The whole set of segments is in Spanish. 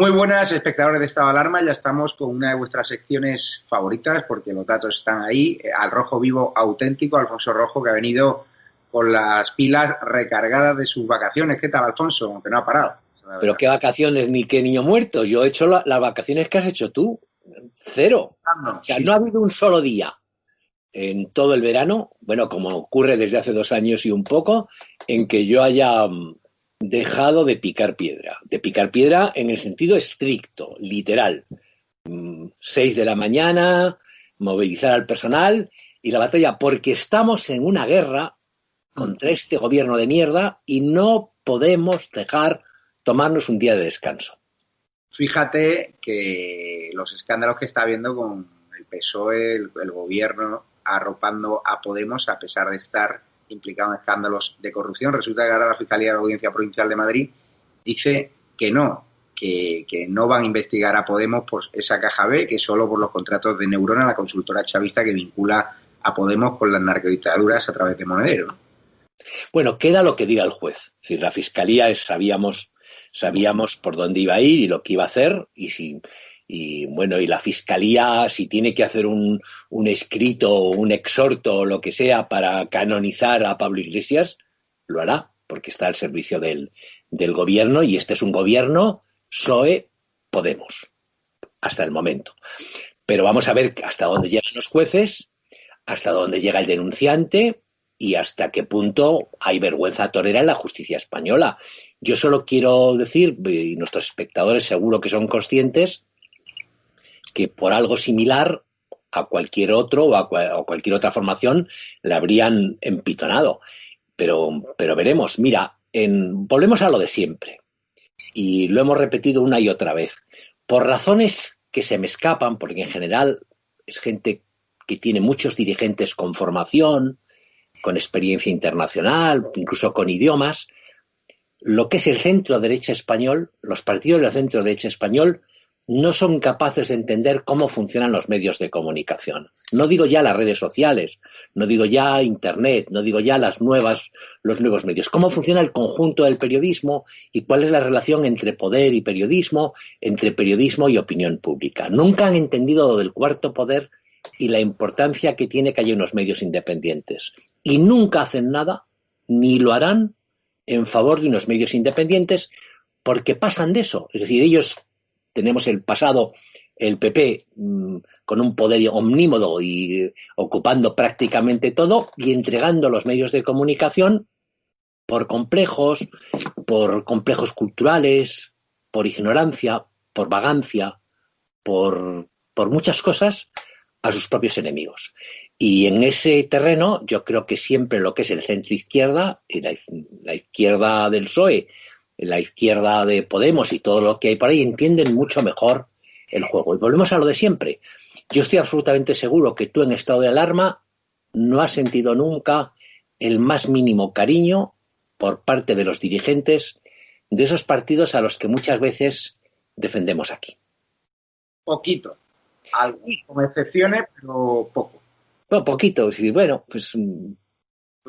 Muy buenas, espectadores de Estado de Alarma. Ya estamos con una de vuestras secciones favoritas porque los datos están ahí. Eh, al Rojo Vivo auténtico, Alfonso Rojo, que ha venido con las pilas recargadas de sus vacaciones. ¿Qué tal, Alfonso? Aunque no ha parado. Pero qué vacaciones ni qué niño muerto. Yo he hecho las vacaciones que has hecho tú. Cero. o sea, no ha habido un solo día en todo el verano, bueno, como ocurre desde hace dos años y un poco, en que yo haya mm, dejado de picar piedra. De picar piedra en el sentido estricto, literal. Mm, seis de la mañana, movilizar al personal y la batalla, porque estamos en una guerra contra este gobierno de mierda y no podemos dejar tomarnos un día de descanso. Fíjate que los escándalos que está habiendo con el PSOE, el, el gobierno arropando a Podemos a pesar de estar implicado en escándalos de corrupción. Resulta que ahora la Fiscalía de la Audiencia Provincial de Madrid dice que no, que, no van a investigar a Podemos por esa caja B, que solo por los contratos de Neurona, la consultora chavista que vincula a Podemos con las narcodictaduras a través de Monedero. Bueno, queda lo que diga el juez. Si la Fiscalía sabíamos, sabíamos por dónde iba a ir y lo que iba a hacer, y si y bueno, y la fiscalía, si tiene que hacer un, escrito, un exhorto o lo que sea para canonizar a Pablo Iglesias, lo hará, porque está al servicio del, del gobierno y este es un gobierno PSOE Podemos, hasta el momento. Pero vamos a ver hasta dónde llegan los jueces, hasta dónde llega el denunciante y hasta qué punto hay vergüenza torera en la justicia española. Yo solo quiero decir, y nuestros espectadores seguro que son conscientes, que por algo similar a cualquier otro o a, cualquier otra formación le habrían empitonado. Pero, pero veremos. Mira, volvemos a lo de siempre. Y lo hemos repetido una y otra vez. Por razones que se me escapan, porque en general es gente que tiene muchos dirigentes con formación, con experiencia internacional, incluso con idiomas, lo que es el centro derecha español, los partidos del centro derecha español, no son capaces de entender cómo funcionan los medios de comunicación. No digo ya las redes sociales, no digo ya Internet, no digo ya las nuevas, los nuevos medios. Cómo funciona el conjunto del periodismo y cuál es la relación entre poder y periodismo, entre periodismo y opinión pública. Nunca han entendido lo del cuarto poder y la importancia que tiene que haya unos medios independientes. Y nunca hacen nada, ni lo harán en favor de unos medios independientes, porque pasan de eso. Es decir, ellos tenemos el pasado, el PP mm, con un poder omnímodo y ocupando prácticamente todo y entregando los medios de comunicación por complejos, por complejos culturales, por ignorancia, por vagancia, por, por muchas cosas, a sus propios enemigos. Y en ese terreno yo creo que siempre lo que es el centro izquierda y la, la, izquierda del PSOE, la izquierda de Podemos y todo lo que hay por ahí entienden mucho mejor el juego. Y volvemos a lo de siempre. Yo estoy absolutamente seguro que tú en estado de alarma no has sentido nunca el más mínimo cariño por parte de los dirigentes de esos partidos a los que muchas veces defendemos aquí. Poquito. con excepciones, pero poco. Bueno, poquito. Bueno, pues.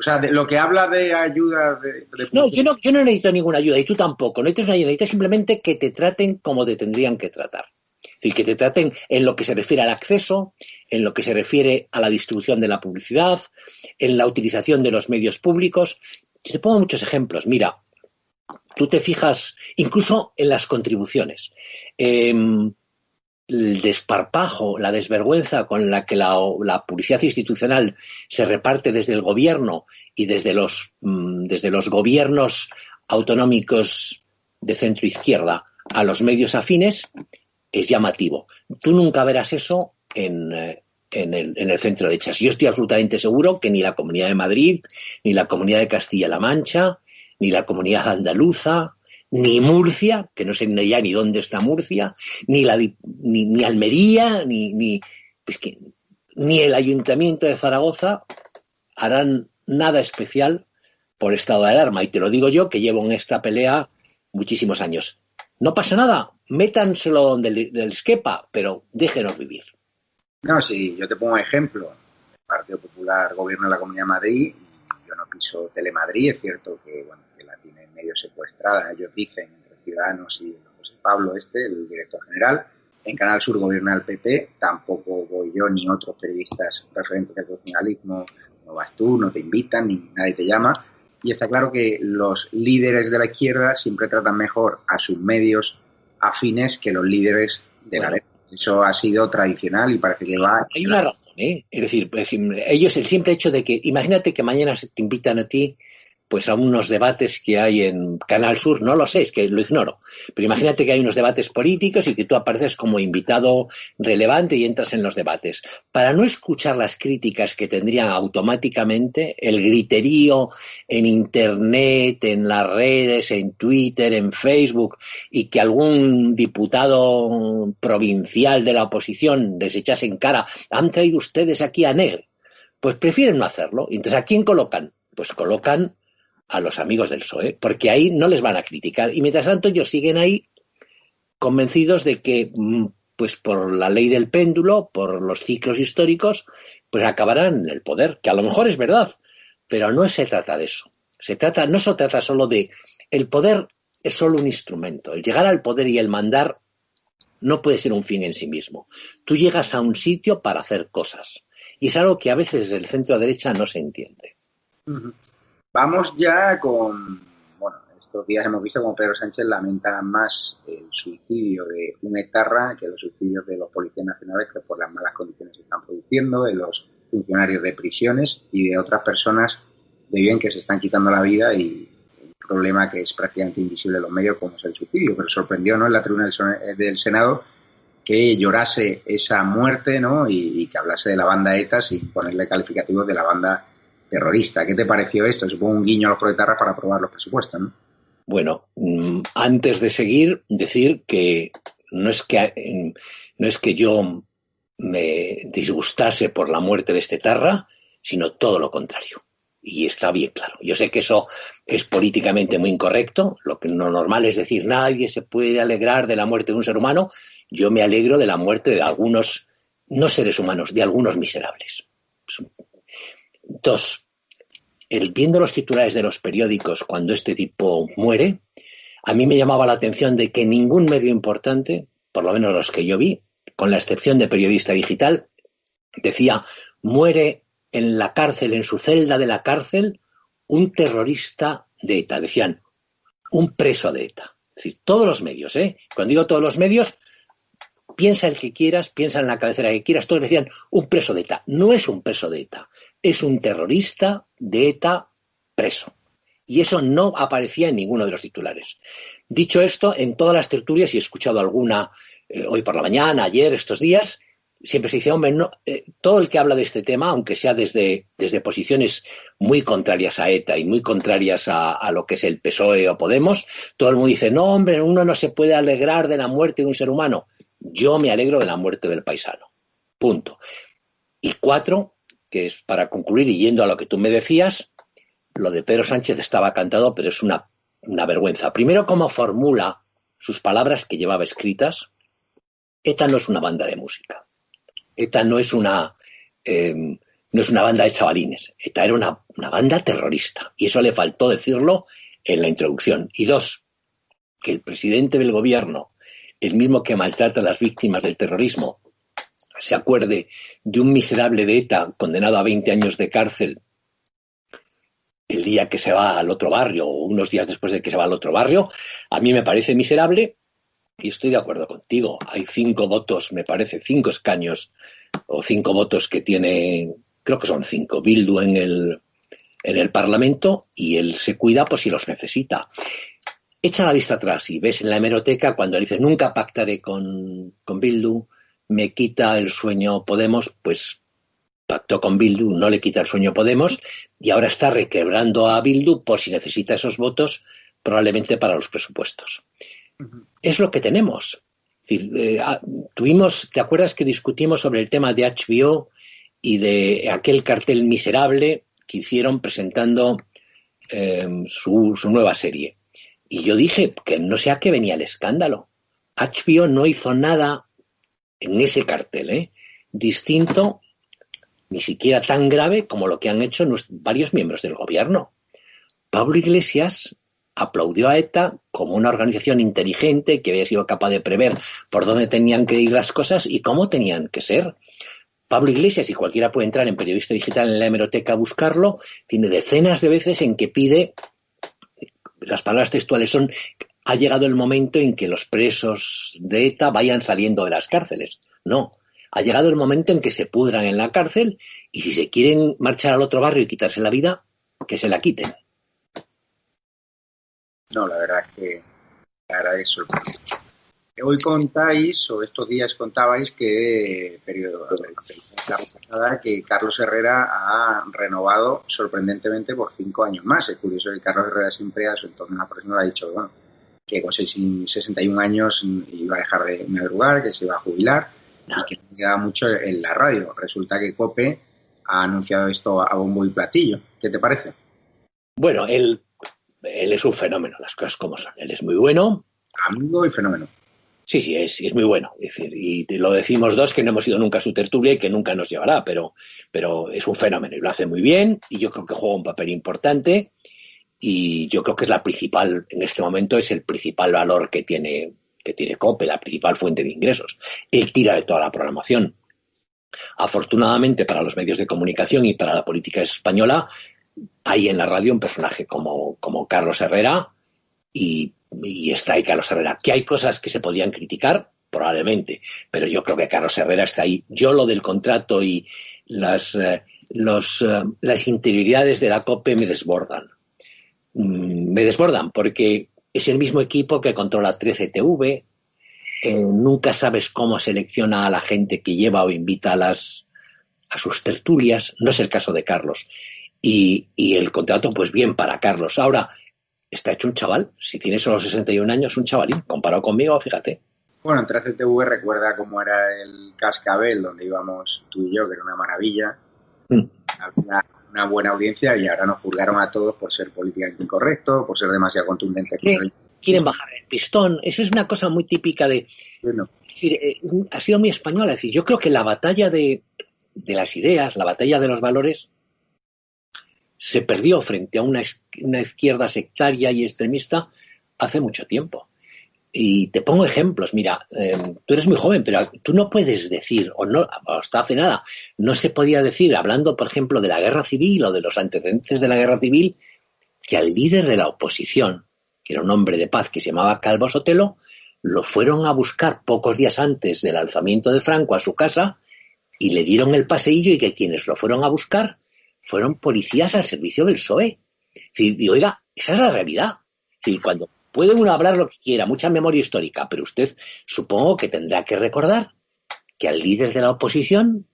O sea, de, lo que habla de ayuda. De, de... No, yo no, yo no necesito ninguna ayuda y tú tampoco. No necesitas una ayuda, necesitas simplemente que te traten como te tendrían que tratar. Es decir, que te traten en lo que se refiere al acceso, en lo que se refiere a la distribución de la publicidad, en la utilización de los medios públicos. Yo te pongo muchos ejemplos. Mira, tú te fijas incluso en las contribuciones. Eh, el desparpajo, la desvergüenza con la que la, publicidad institucional se reparte desde el gobierno y desde los, mm, desde los gobiernos autonómicos de centro izquierda a los medios afines es llamativo. Tú nunca verás eso en, eh, en, el, en el centro de Yo estoy absolutamente seguro que ni la Comunidad de Madrid, ni la Comunidad de Castilla-La Mancha, ni la Comunidad Andaluza, ni Murcia, que no sé ni ya ni dónde está Murcia, ni, la, ni, ni Almería, ni, ni, pues que, ni el Ayuntamiento de Zaragoza harán nada especial por estado de alarma. Y te lo digo yo, que llevo en esta pelea muchísimos años. No pasa nada, métanselo del, del esquepa, pero déjenos vivir. No, sí, yo te pongo ejemplo. El Partido Popular gobierna la Comunidad de Madrid, yo no piso Telemadrid, es cierto que, bueno, que la tienen medio secuestrada, ellos dicen, entre Ciudadanos y José Pablo este, el director general. En Canal Sur gobierna el PP, tampoco voy yo ni otros periodistas referentes al profesionalismo, no vas tú, no te invitan, ni nadie te llama. Y está claro que los líderes de la izquierda siempre tratan mejor a sus medios afines que los líderes de bueno. la derecha. Eso ha sido tradicional y parece que va. Hay una razón, ¿eh? Es decir, ellos el simple hecho de que, imagínate que mañana se te invitan a ti pues a unos debates que hay en Canal Sur, no lo sé, es que lo ignoro, pero imagínate que hay unos debates políticos y que tú apareces como invitado relevante y entras en los debates. Para no escuchar las críticas que tendrían automáticamente, el griterío en Internet, en las redes, en Twitter, en Facebook, y que algún diputado provincial de la oposición les echase en cara, han traído ustedes aquí a Negre, pues prefieren no hacerlo. Entonces, ¿a quién colocan? Pues colocan a los amigos del PSOE, porque ahí no les van a criticar. Y mientras tanto ellos siguen ahí convencidos de que, mm, pues por la ley del péndulo, por los ciclos históricos, pues acabarán en el poder, que a lo mejor es verdad, pero no se trata de eso. Se trata, no se trata solo de el poder es solo un instrumento. El llegar al poder y el mandar no puede ser un fin en sí mismo. Tú llegas a un sitio para hacer cosas. Y es algo que a veces desde el centro derecha no se entiende. Vamos ya con, bueno, estos días hemos visto como Pedro Sánchez lamenta más el suicidio de un etarra que los suicidios de los policías nacionales que por las malas condiciones se están produciendo, de los funcionarios de prisiones y de otras personas de bien que se están quitando la vida y un problema que es prácticamente invisible en los medios como es el suicidio. Pero sorprendió ¿no? en la tribuna del Senado que llorase esa muerte ¿no? y, y que hablase de la banda ETA sin ponerle calificativos de la banda terrorista. ¿Qué te pareció esto? Supongo un guiño a los proletarras para aprobar los presupuestos, ¿no? Bueno, antes de seguir, decir que no es que, no es que yo me disgustase por la muerte de este Tarra, sino todo lo contrario. Y está bien claro. Yo sé que eso es políticamente muy incorrecto. Lo que no normal es decir, nadie se puede alegrar de la muerte de un ser humano. Yo me alegro de la muerte de algunos, no seres humanos, de algunos miserables. Dos, el, viendo los titulares de los periódicos cuando este tipo muere, a mí me llamaba la atención de que ningún medio importante, por lo menos los que yo vi, con la excepción de periodista digital, decía, muere en la cárcel, en su celda de la cárcel, un terrorista de ETA. Decían, un preso de ETA. Es decir, todos los medios, ¿eh? Cuando digo todos los medios, piensa el que quieras, piensa en la cabecera que quieras, todos decían un preso de ETA. No es un preso de ETA, es un terrorista de ETA preso. Y eso no aparecía en ninguno de los titulares. Dicho esto, en todas las tertulias, y he escuchado alguna eh, hoy por la mañana, ayer, estos días, siempre se dice, hombre, no, eh, todo el que habla de este tema, aunque sea desde, desde posiciones muy contrarias a ETA y muy contrarias a, a, lo que es el PSOE o Podemos, todo el mundo dice, no, hombre, uno no se puede alegrar de la muerte de un ser humano. Yo me alegro de la muerte del paisano. Punto. Y cuatro, que es para concluir y yendo a lo que tú me decías, lo de Pedro Sánchez estaba cantado, pero es una, una vergüenza. Primero, cómo formula sus palabras que llevaba escritas. ETA no es una banda de música. ETA no es una, eh, no es una banda de chavalines. ETA era una, una, banda terrorista. Y eso le faltó decirlo en la introducción. Y dos, que el presidente del gobierno, el mismo que maltrata a las víctimas del terrorismo, se acuerde de un miserable de ETA condenado a 20 años de cárcel el día que se va al otro barrio o unos días después de que se va al otro barrio, a mí me parece miserable y estoy de acuerdo contigo. Hay cinco votos, me parece, cinco escaños o cinco votos que tiene, creo que son cinco, Bildu en el, en el Parlamento y él se cuida por si los necesita. Echa la vista atrás y ves en la hemeroteca cuando dice nunca pactaré con, con Bildu, me quita el sueño Podemos, pues pactó con Bildu, no le quita el sueño Podemos y ahora está requebrando a Bildu por si necesita esos votos, probablemente para los presupuestos. Uh -huh. Es lo que tenemos. Eh, tuvimos, ¿te acuerdas que discutimos sobre el tema de HBO y de aquel cartel miserable que hicieron presentando eh, su, su nueva serie? Y yo dije que no sé a qué venía el escándalo. HBO no hizo nada en ese cartel, ¿eh? distinto, ni siquiera tan grave como lo que han hecho varios miembros del gobierno. Pablo Iglesias aplaudió a ETA como una organización inteligente que había sido capaz de prever por dónde tenían que ir las cosas y cómo tenían que ser. Pablo Iglesias, y cualquiera puede entrar en Periodista Digital en la hemeroteca a buscarlo, tiene decenas de veces en que pide, las palabras textuales son, ha llegado el momento en que los presos de ETA vayan saliendo de las cárceles. No, ha llegado el momento en que se pudran en la cárcel y si se quieren marchar al otro barrio y quitarse la vida, que se la quiten. No, la verdad es que sorprendente. Hoy contáis, o estos días contabais que periodo, la pasada, que Carlos Herrera ha renovado sorprendentemente por cinco años más. Es curioso que Carlos Herrera siempre a su entorno ha dicho, bueno, que con 61 años iba a dejar de madrugar, que se iba a jubilar y que no queda mucho en la radio. Resulta que COPE ha anunciado esto a bombo y platillo. ¿Qué te parece? Bueno, él, él es un fenómeno, las cosas como son. Él es muy bueno. Amigo y fenómeno. Sí, sí, es, es muy bueno. Y lo decimos dos que no hemos ido nunca a su tertulia y que nunca nos llevará, pero, pero es un fenómeno y lo hace muy bien y yo creo que juega un papel importante y yo creo que es la principal, en este momento es el principal valor que tiene, que tiene COPE, la principal fuente de ingresos. Él tira de toda la programación. Afortunadamente para los medios de comunicación y para la política española, hay en la radio un personaje como, como Carlos Herrera y, y está ahí Carlos Herrera. Que hay cosas que se podrían criticar, probablemente, pero yo creo que Carlos Herrera está ahí. Yo lo del contrato y las, eh, eh, las interioridades de la COPE me desbordan me desbordan porque es el mismo equipo que controla 13TV. Eh, nunca sabes cómo selecciona a la gente que lleva o invita a las a sus tertulias. No es el caso de Carlos. Y, y el contrato, pues bien para Carlos. Ahora, está hecho un chaval. Si tiene solo 61 años, un chavalín. Comparado conmigo, fíjate. Bueno, en 13TV recuerda cómo era el cascabel donde íbamos tú y yo, que era una maravilla. Mm. Había una buena audiencia y ahora nos juzgaron a todos por ser políticamente incorrecto, por ser demasiado contundente. Quieren, quieren bajar el pistón. Esa es una cosa muy típica de... Bueno. Es decir, eh, ha sido muy española. Es decir, yo creo que la batalla de, de las ideas, la batalla de los valores, se perdió frente a una, una izquierda sectaria y extremista hace mucho tiempo. Y te pongo ejemplos. Mira, eh, tú eres muy joven, pero tú no puedes decir, o no, hasta hace nada, no se podía decir, hablando, por ejemplo, de la guerra civil o de los antecedentes de la guerra civil, que al líder de la oposición, que era un hombre de paz que se llamaba Calvo Sotelo, lo fueron a buscar pocos días antes del alzamiento de Franco a su casa y le dieron el paseillo y que quienes lo fueron a buscar fueron policías al servicio del PSOE. Y, oiga, Esa es la realidad. Decir, cuando puede uno hablar lo que quiera, mucha memoria histórica, pero usted supongo que tendrá que recordar que al líder de la oposición,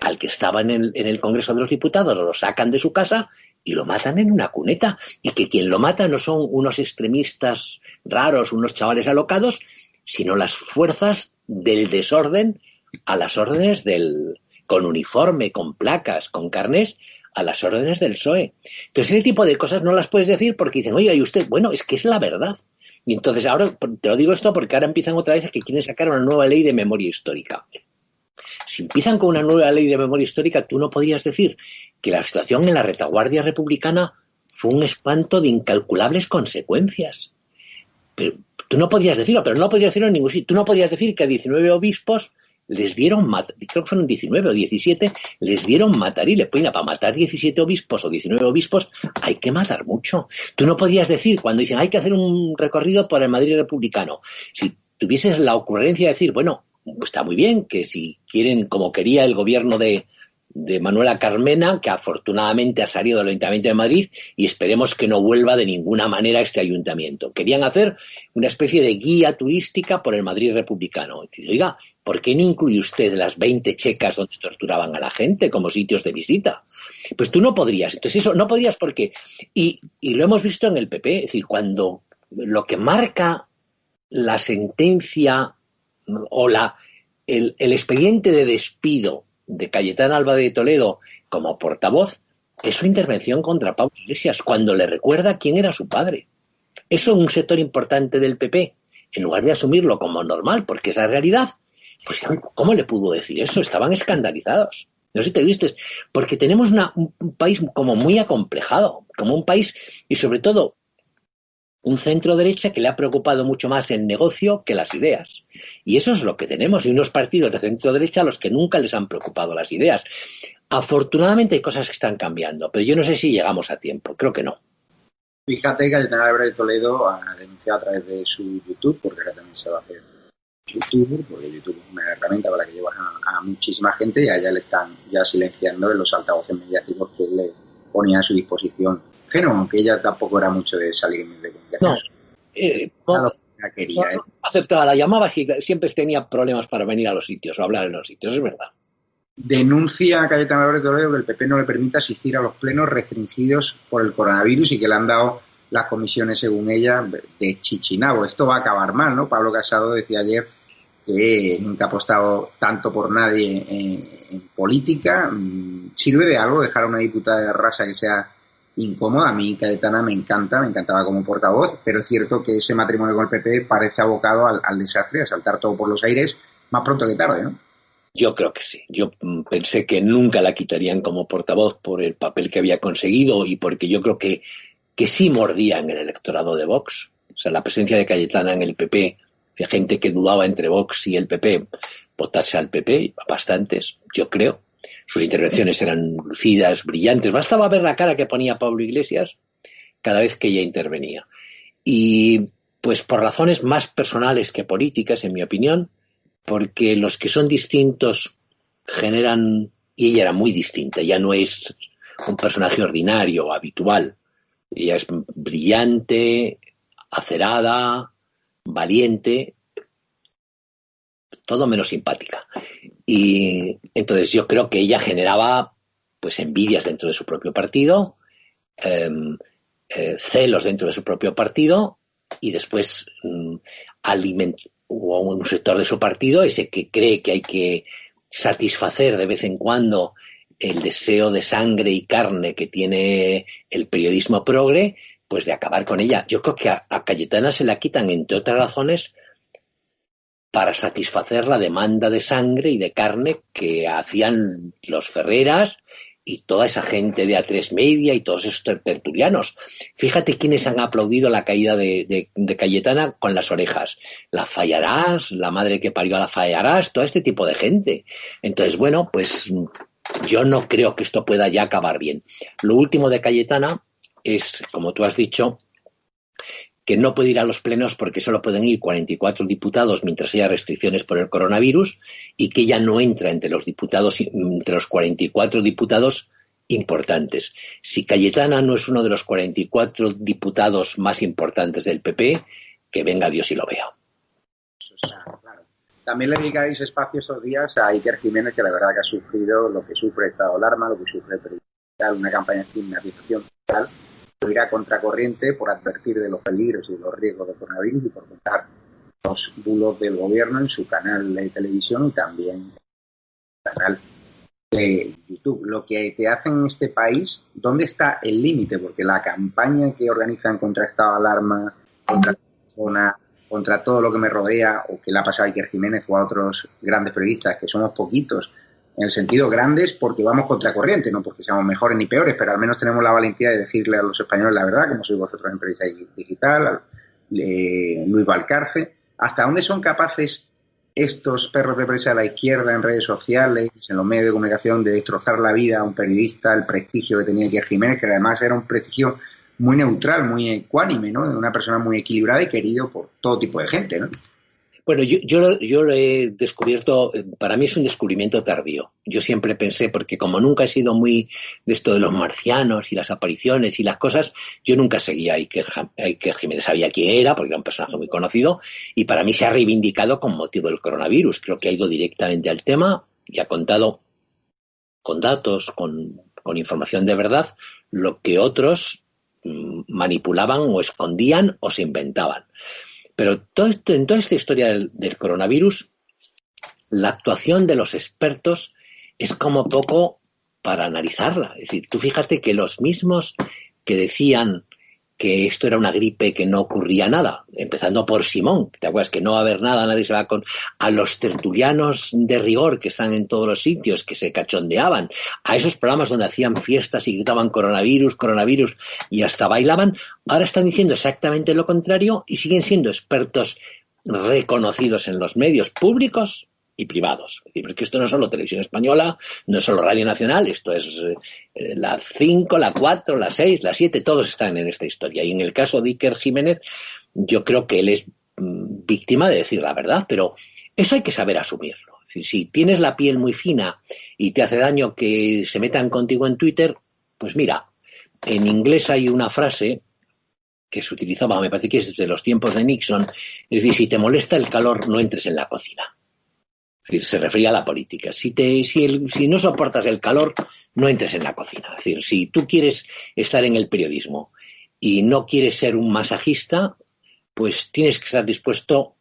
al que estaba en el, en el Congreso de los Diputados, lo sacan de su casa y lo matan en una cuneta. Y que quien lo mata no son unos extremistas raros, unos chavales alocados, sino las fuerzas del desorden a las órdenes del, con uniforme, con placas, con carnes, a las órdenes del PSOE. Entonces, ese tipo de cosas no las puedes decir porque dicen, oye, y usted, bueno, es que es la verdad. Y entonces ahora, te lo digo esto porque ahora empiezan otra vez que quieren sacar una nueva ley de memoria histórica. Si empiezan con una nueva ley de memoria histórica, tú no podrías decir que la situación en la retaguardia republicana fue un espanto de incalculables consecuencias. Pero tú no podías decirlo, pero no podías decirlo en ningún sitio. Tú no podías decir que a 19 obispos les dieron, creo que fueron 19 o 17, les dieron matar y le ponen para matar 17 obispos o 19 obispos hay que matar mucho. Tú no podías decir, cuando dicen hay que hacer un recorrido por el Madrid republicano, si tuvieses la ocurrencia de decir, bueno, está muy bien que si quieren, como quería el gobierno de, de Manuela Carmena, que afortunadamente ha salido del Ayuntamiento de Madrid y esperemos que no vuelva de ninguna manera a este ayuntamiento. Querían hacer una especie de guía turística por el Madrid republicano. Oiga, ¿por qué no incluye usted las 20 checas donde torturaban a la gente como sitios de visita? Pues tú no podrías. Entonces eso no podrías porque... Y, lo hemos visto en el PP, es decir, cuando lo que marca la sentencia o la, el, el expediente de despido de Cayetán Alba de Toledo como portavoz es su intervención contra Pablo Iglesias, cuando le recuerda quién era su padre. Eso es un sector importante del PP, en lugar de asumirlo como normal, porque es la realidad, pues ¿cómo le pudo decir eso? Estaban escandalizados. No sé si te vistes, porque tenemos un país como muy acomplejado, como un país, y sobre todo un centro derecha que le ha preocupado mucho más el negocio que las ideas. Y eso es lo que tenemos, y unos partidos de centro derecha a los que nunca les han preocupado las ideas. Afortunadamente hay cosas que están cambiando, pero yo no sé si llegamos a tiempo, creo que no. Fíjate que Cayetana Álvarez Toledo ha denunciado a través de su YouTube, porque ahora también se va a hacer YouTube, porque YouTube es una herramienta para que llevas a, muchísima gente y a ella le están ya silenciando en los altavoces mediáticos que le ponía a su disposición pero aunque ella tampoco era mucho de salir de comunicación. No, eh, no, quería, ¿eh? aceptaba, la llamaba y siempre tenía problemas para venir a los sitios o hablar en los sitios, es verdad. Denuncia a Cayetana Álvarez Toledo que el PP no le permite asistir a los plenos restringidos por el coronavirus y que le han dado las comisiones, según ella, de Chichinabo. Esto va a acabar mal, ¿no? Pablo Casado decía ayer que nunca ha apostado tanto por nadie en, política. Mm, ¿Sirve de algo dejar a una diputada de raza que sea incómoda. A mí Cayetana me encanta, me encantaba como portavoz, pero es cierto que ese matrimonio con el PP parece abocado al, desastre, a saltar todo por los aires más pronto que tarde, ¿no? Yo creo que sí. Yo mm, pensé que nunca la quitarían como portavoz por el papel que había conseguido y porque yo creo que, que sí mordía en el electorado de Vox. O sea, la presencia de Cayetana en el PP, de gente que dudaba entre Vox y el PP, votase al PP, bastantes, yo creo. Sus intervenciones eran lucidas, brillantes. Bastaba ver la cara que ponía Pablo Iglesias cada vez que ella intervenía. Y pues por razones más personales que políticas, en mi opinión, porque los que son distintos generan, y ella era muy distinta, ya no es un personaje ordinario, habitual. Ella es brillante, acerada, valiente, todo menos simpática. Y entonces yo creo que ella generaba pues envidias dentro de su propio partido, em, eh, celos dentro de su propio partido y después um, un sector de su partido ese que cree que hay que satisfacer de vez en cuando el deseo de sangre y carne que tiene el periodismo progre, pues de acabar con ella. Yo creo que a Cayetana se la quitan, entre otras razones, para satisfacer la demanda de sangre y de carne que hacían los Ferreras y toda esa gente de A3 Media y todos estos tertulianos. Fíjate quiénes han aplaudido la caída de, Cayetana con las orejas. La Fallarás, la madre que parió a la Fallarás, todo este tipo de gente. Entonces, bueno, pues yo no creo que esto pueda ya acabar bien. Lo último de Cayetana es, como tú has dicho, que no puede ir a los plenos porque solo pueden ir 44 diputados mientras haya restricciones por el coronavirus y que ella no entra entre los diputados, entre los 44 diputados importantes. Si Cayetana no es uno de los 44 diputados más importantes del PP, que venga Dios y lo vea. También le dedicáis espacio estos días a Iker Jiménez, que la verdad que ha sufrido lo que sufre Estado Alarma, lo que sufre una campaña de estigmatización total, irá contracorriente por advertir de los peligros y de los riesgos del coronavirus y por contar los bulos del gobierno en su canal de televisión y también en su canal de YouTube. Lo que te hacen en este país, ¿dónde está el límite? Porque la campaña que organizan contra Estado de Alarma, contra zona contra todo lo que me rodea, o que le ha pasado a Iker Jiménez o a otros grandes periodistas, que somos poquitos, en el sentido grandes porque vamos contra corriente, no porque seamos mejores ni peores, pero al menos tenemos la valentía de decirle a los españoles la verdad, como sois vosotros en Periodista Digital, Luis Valcarce, hasta dónde son capaces estos perros de prensa de la izquierda en redes sociales, en los medios de comunicación, de destrozar la vida a un periodista, el prestigio que tenía Iker Jiménez, que además era un prestigio muy neutral, muy ecuánime, ¿no? De una persona muy equilibrada y querido por todo tipo de gente, ¿no? Bueno, yo, yo, yo lo he descubierto, para mí es un descubrimiento tardío. Yo siempre pensé, porque como nunca he sido muy de esto de los marcianos y las apariciones y las cosas, yo nunca seguía a Iker, Jiménez. Sabía quién era, porque era un personaje muy conocido, y para mí se ha reivindicado con motivo del coronavirus. Creo que ha ido directamente al tema y ha contado con datos, con, con información de verdad, lo que otros mm, manipulaban o escondían o se inventaban. Pero todo esto, en toda esta historia del, coronavirus, la actuación de los expertos es como poco para analizarla. Es decir, tú fíjate que los mismos que decían que esto era una gripe que no ocurría nada, empezando por Simón, ¿te acuerdas? Que no va a haber nada, nadie se va con... A los tertulianos de rigor que están en todos los sitios, que se cachondeaban, a esos programas donde hacían fiestas y gritaban coronavirus, coronavirus, y hasta bailaban, ahora están diciendo exactamente lo contrario y siguen siendo expertos reconocidos en los medios públicos y privados. Es decir, porque esto no es solo televisión española, no es solo Radio Nacional, esto es eh, la 5, la 4, la 6, la 7, todos están en esta historia. Y en el caso de Iker Jiménez, yo creo que él es mm, víctima de decir la verdad, pero eso hay que saber asumirlo. Es decir, si tienes la piel muy fina y te hace daño que se metan contigo en Twitter, pues mira, en inglés hay una frase que se utilizaba, me parece que es desde los tiempos de Nixon, es decir, si te molesta el calor, no entres en la cocina se refería a la política. Si, te, si, si no soportas el calor, no entres en la cocina. Es decir, si tú quieres estar en el periodismo y no quieres ser un masajista, pues tienes que estar dispuesto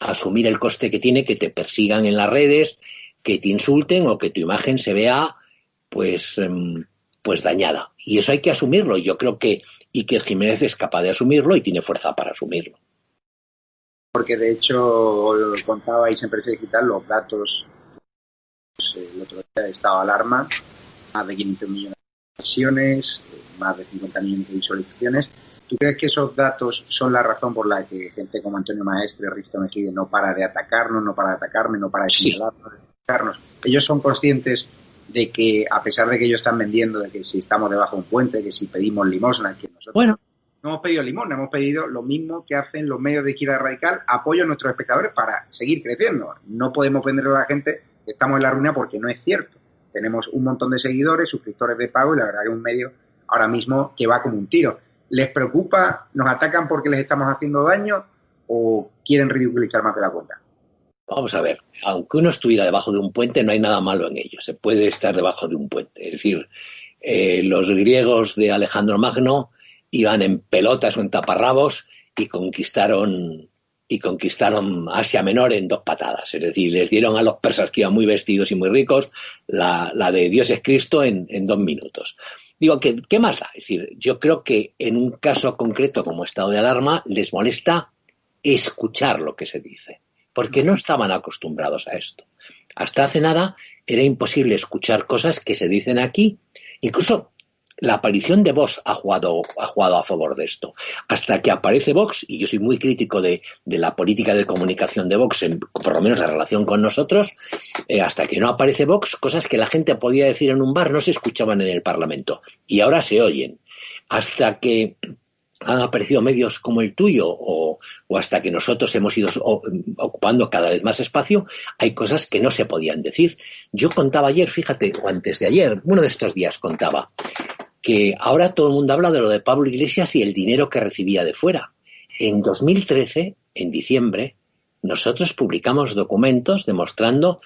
a asumir el coste que tiene que te persigan en las redes, que te insulten o que tu imagen se vea pues, em, pues dañada. Y eso hay que asumirlo. Yo creo que Iker Jiménez es capaz de asumirlo y tiene fuerza para asumirlo porque de hecho contabais en Prensa Digital los datos pues, el otro día de estado de alarma, más de 500 millones de sesiones, más de 50 millones de visualizaciones. ¿Tú crees que esos datos son la razón por la que gente como Antonio Maestre Risto Mejide no para de atacarnos, no para de atacarme, no para de señalarnos, de atacarnos? Ellos son conscientes de que, a pesar de que ellos están vendiendo, de que si estamos debajo de un puente, que si pedimos limosna, que nosotros... Bueno, no hemos pedido limón, hemos pedido lo mismo que hacen los medios de izquierda radical, apoyo a nuestros espectadores para seguir creciendo. No podemos venderle a la gente que estamos en la ruina porque no es cierto. Tenemos un montón de seguidores, suscriptores de pago y la verdad que es un medio ahora mismo que va como un tiro. ¿Les preocupa? ¿Nos atacan porque les estamos haciendo daño o quieren ridiculizar más de la cuenta? Vamos a ver, aunque uno estuviera debajo de un puente, no hay nada malo en ello. Se puede estar debajo de un puente. Es decir, eh, los griegos de Alejandro Magno iban en pelotas o en taparrabos y conquistaron y conquistaron Asia Menor en dos patadas. Es decir, les dieron a los persas que iban muy vestidos y muy ricos la, de Dios es Cristo en, dos minutos. Digo, ¿qué, ¿qué más da? Es decir, yo creo que en un caso concreto como estado de alarma les molesta escuchar lo que se dice, porque no estaban acostumbrados a esto. Hasta hace nada era imposible escuchar cosas que se dicen aquí, incluso la aparición de Vox ha jugado, ha jugado a favor de esto. Hasta que aparece Vox, y yo soy muy crítico de, la política de comunicación de Vox, en, por lo menos la relación con nosotros, eh, hasta que no aparece Vox, cosas que la gente podía decir en un bar no se escuchaban en el Parlamento y ahora se oyen. Hasta que han aparecido medios como el tuyo o, hasta que nosotros hemos ido ocupando cada vez más espacio, hay cosas que no se podían decir. Yo contaba ayer, fíjate, o antes de ayer, uno de estos días contaba, que ahora todo el mundo habla de lo de Pablo Iglesias y el dinero que recibía de fuera. En 2013, en diciembre, nosotros publicamos documentos demostrando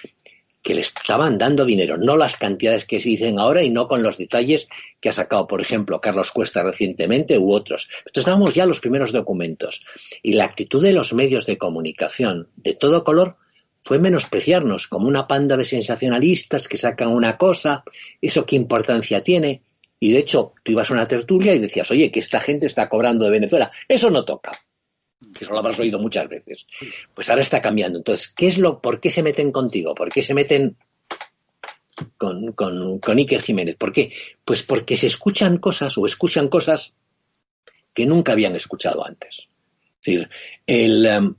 que le estaban dando dinero, no las cantidades que se dicen ahora y no con los detalles que ha sacado, por ejemplo, Carlos Cuesta recientemente u otros. Entonces dábamos ya los primeros documentos. Y la actitud de los medios de comunicación de todo color fue menospreciarnos como una panda de sensacionalistas que sacan una cosa, eso qué importancia tiene. Y de hecho, tú ibas a una tertulia y decías, oye, que esta gente está cobrando de Venezuela. Eso no toca eso lo habrás oído muchas veces. Pues ahora está cambiando. Entonces, ¿qué es lo, ¿por qué se meten contigo? ¿Por qué se meten con, con, con Iker Jiménez? ¿Por qué? Pues porque se escuchan cosas o escuchan cosas que nunca habían escuchado antes. Es decir, el, em,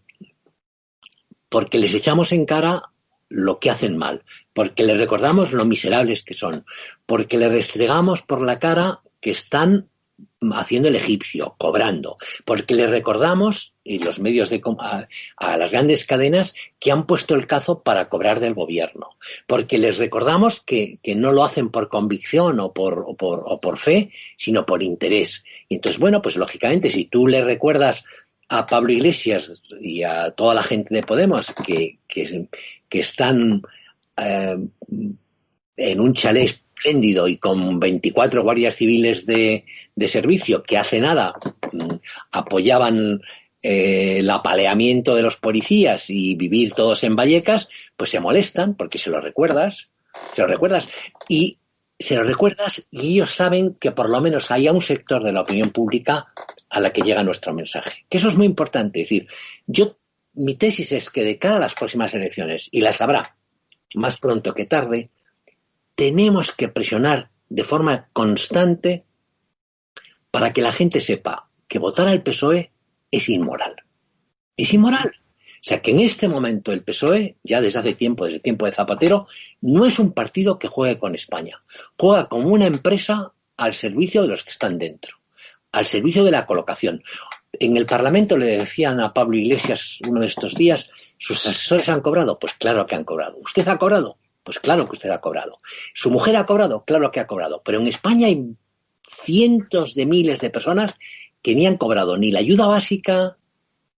porque les echamos en cara lo que hacen mal, porque les recordamos lo miserables que son, porque les restregamos por la cara que están haciendo el egipcio, cobrando, porque le recordamos, y los medios de a, las grandes cadenas, que han puesto el cazo para cobrar del gobierno, porque les recordamos que, no lo hacen por convicción o por, o por, o por fe, sino por interés. Y entonces, bueno, pues lógicamente, si tú le recuerdas a Pablo Iglesias y a toda la gente de Podemos que, que, están eh, en un chalet espléndido y con 24 guardias civiles de, servicio que hace nada mm, apoyaban eh, el apaleamiento de los policías y vivir todos en Vallecas, pues se molestan porque se lo recuerdas, se lo recuerdas. Y se lo recuerdas y ellos saben que por lo menos haya un sector de la opinión pública a la que llega nuestro mensaje. Que eso es muy importante. Decir, yo, mi tesis es que de cara a las próximas elecciones, y las habrá más pronto que tarde, tenemos que presionar de forma constante para que la gente sepa que votar al PSOE es inmoral. Es inmoral. O sea que en este momento el PSOE, ya desde hace tiempo, desde el tiempo de Zapatero, no es un partido que juegue con España. Juega como una empresa al servicio de los que están dentro, al servicio de la colocación. En el Parlamento le decían a Pablo Iglesias uno de estos días, ¿sus asesores han cobrado? Pues claro que han cobrado. ¿Usted ha cobrado? Pues claro que usted ha cobrado. ¿Su mujer ha cobrado? Claro que ha cobrado. Pero en España hay cientos de miles de personas que ni han cobrado ni la ayuda básica,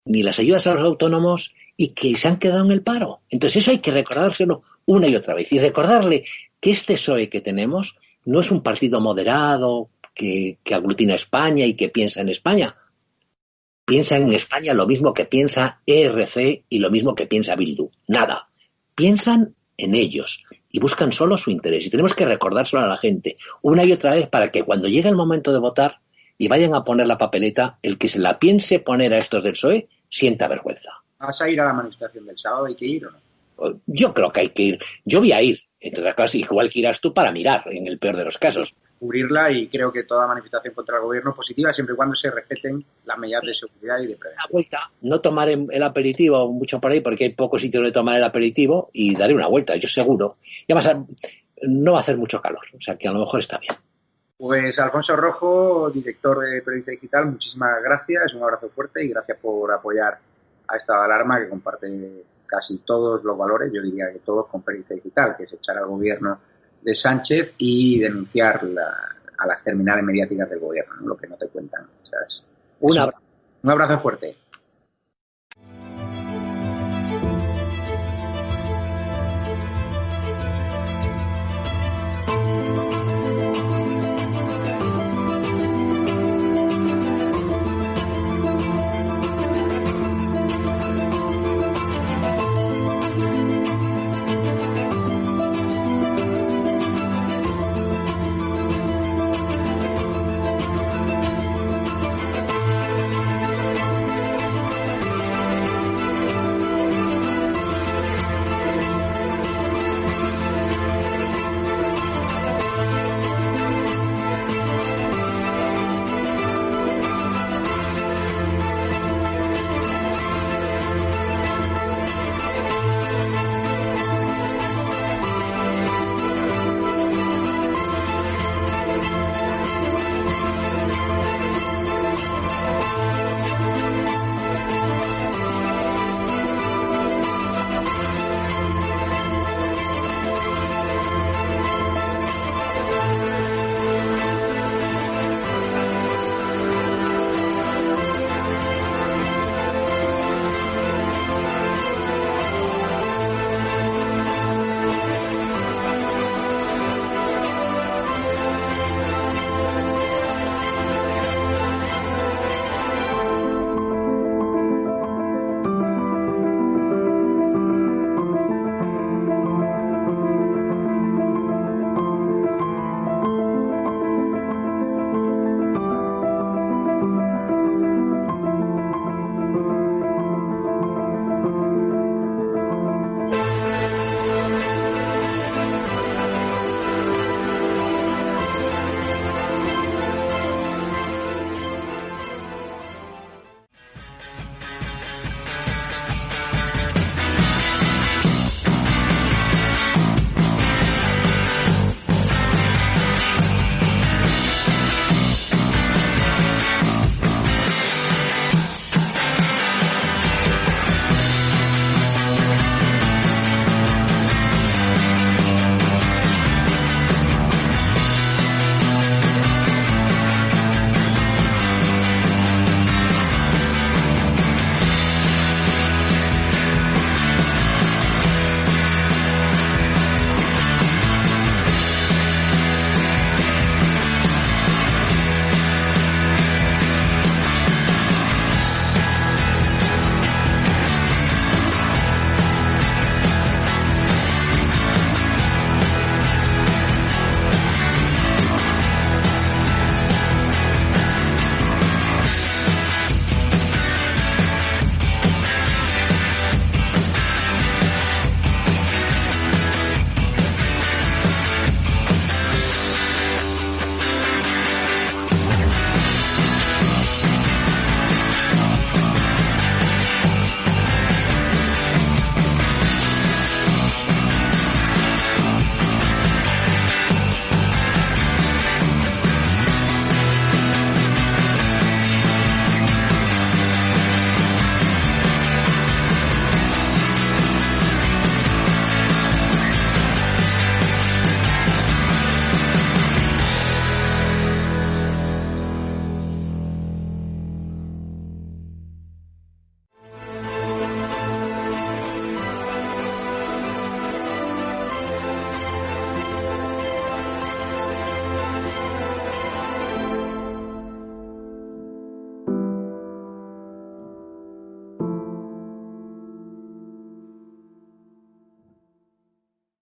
ni las ayudas a los autónomos y que se han quedado en el paro. Entonces eso hay que recordárselo una y otra vez y recordarle que este PSOE que tenemos no es un partido moderado que, que aglutina España y que piensa en España. Piensa en España lo mismo que piensa ERC y lo mismo que piensa Bildu. Nada. Piensan en ellos y buscan solo su interés. Y tenemos que recordárselo a la gente una y otra vez para que cuando llegue el momento de votar y vayan a poner la papeleta, el que se la piense poner a estos del PSOE sienta vergüenza. ¿Vas a ir a la manifestación del sábado? ¿Hay que ir o no? Yo creo que hay que ir. Yo voy a ir. Entonces, casi igual que irás tú para mirar, en el peor de los casos cubrirla y creo que toda manifestación contra el gobierno es positiva siempre y cuando se respeten las medidas de seguridad y de prevención. Una vuelta, no tomar el aperitivo mucho por ahí porque hay pocos sitios de tomar el aperitivo y daré una vuelta, yo seguro. Y además no va a hacer mucho calor, o sea que a lo mejor está bien. Pues Alfonso Rojo, director de Periodista Digital, muchísimas gracias, un abrazo fuerte y gracias por apoyar a esta alarma que comparte casi todos los valores, yo diría que todos con Periodista Digital, que es echar al gobierno de Sánchez y denunciar a las terminales mediáticas del gobierno, lo que no te cuentan. un abrazo fuerte.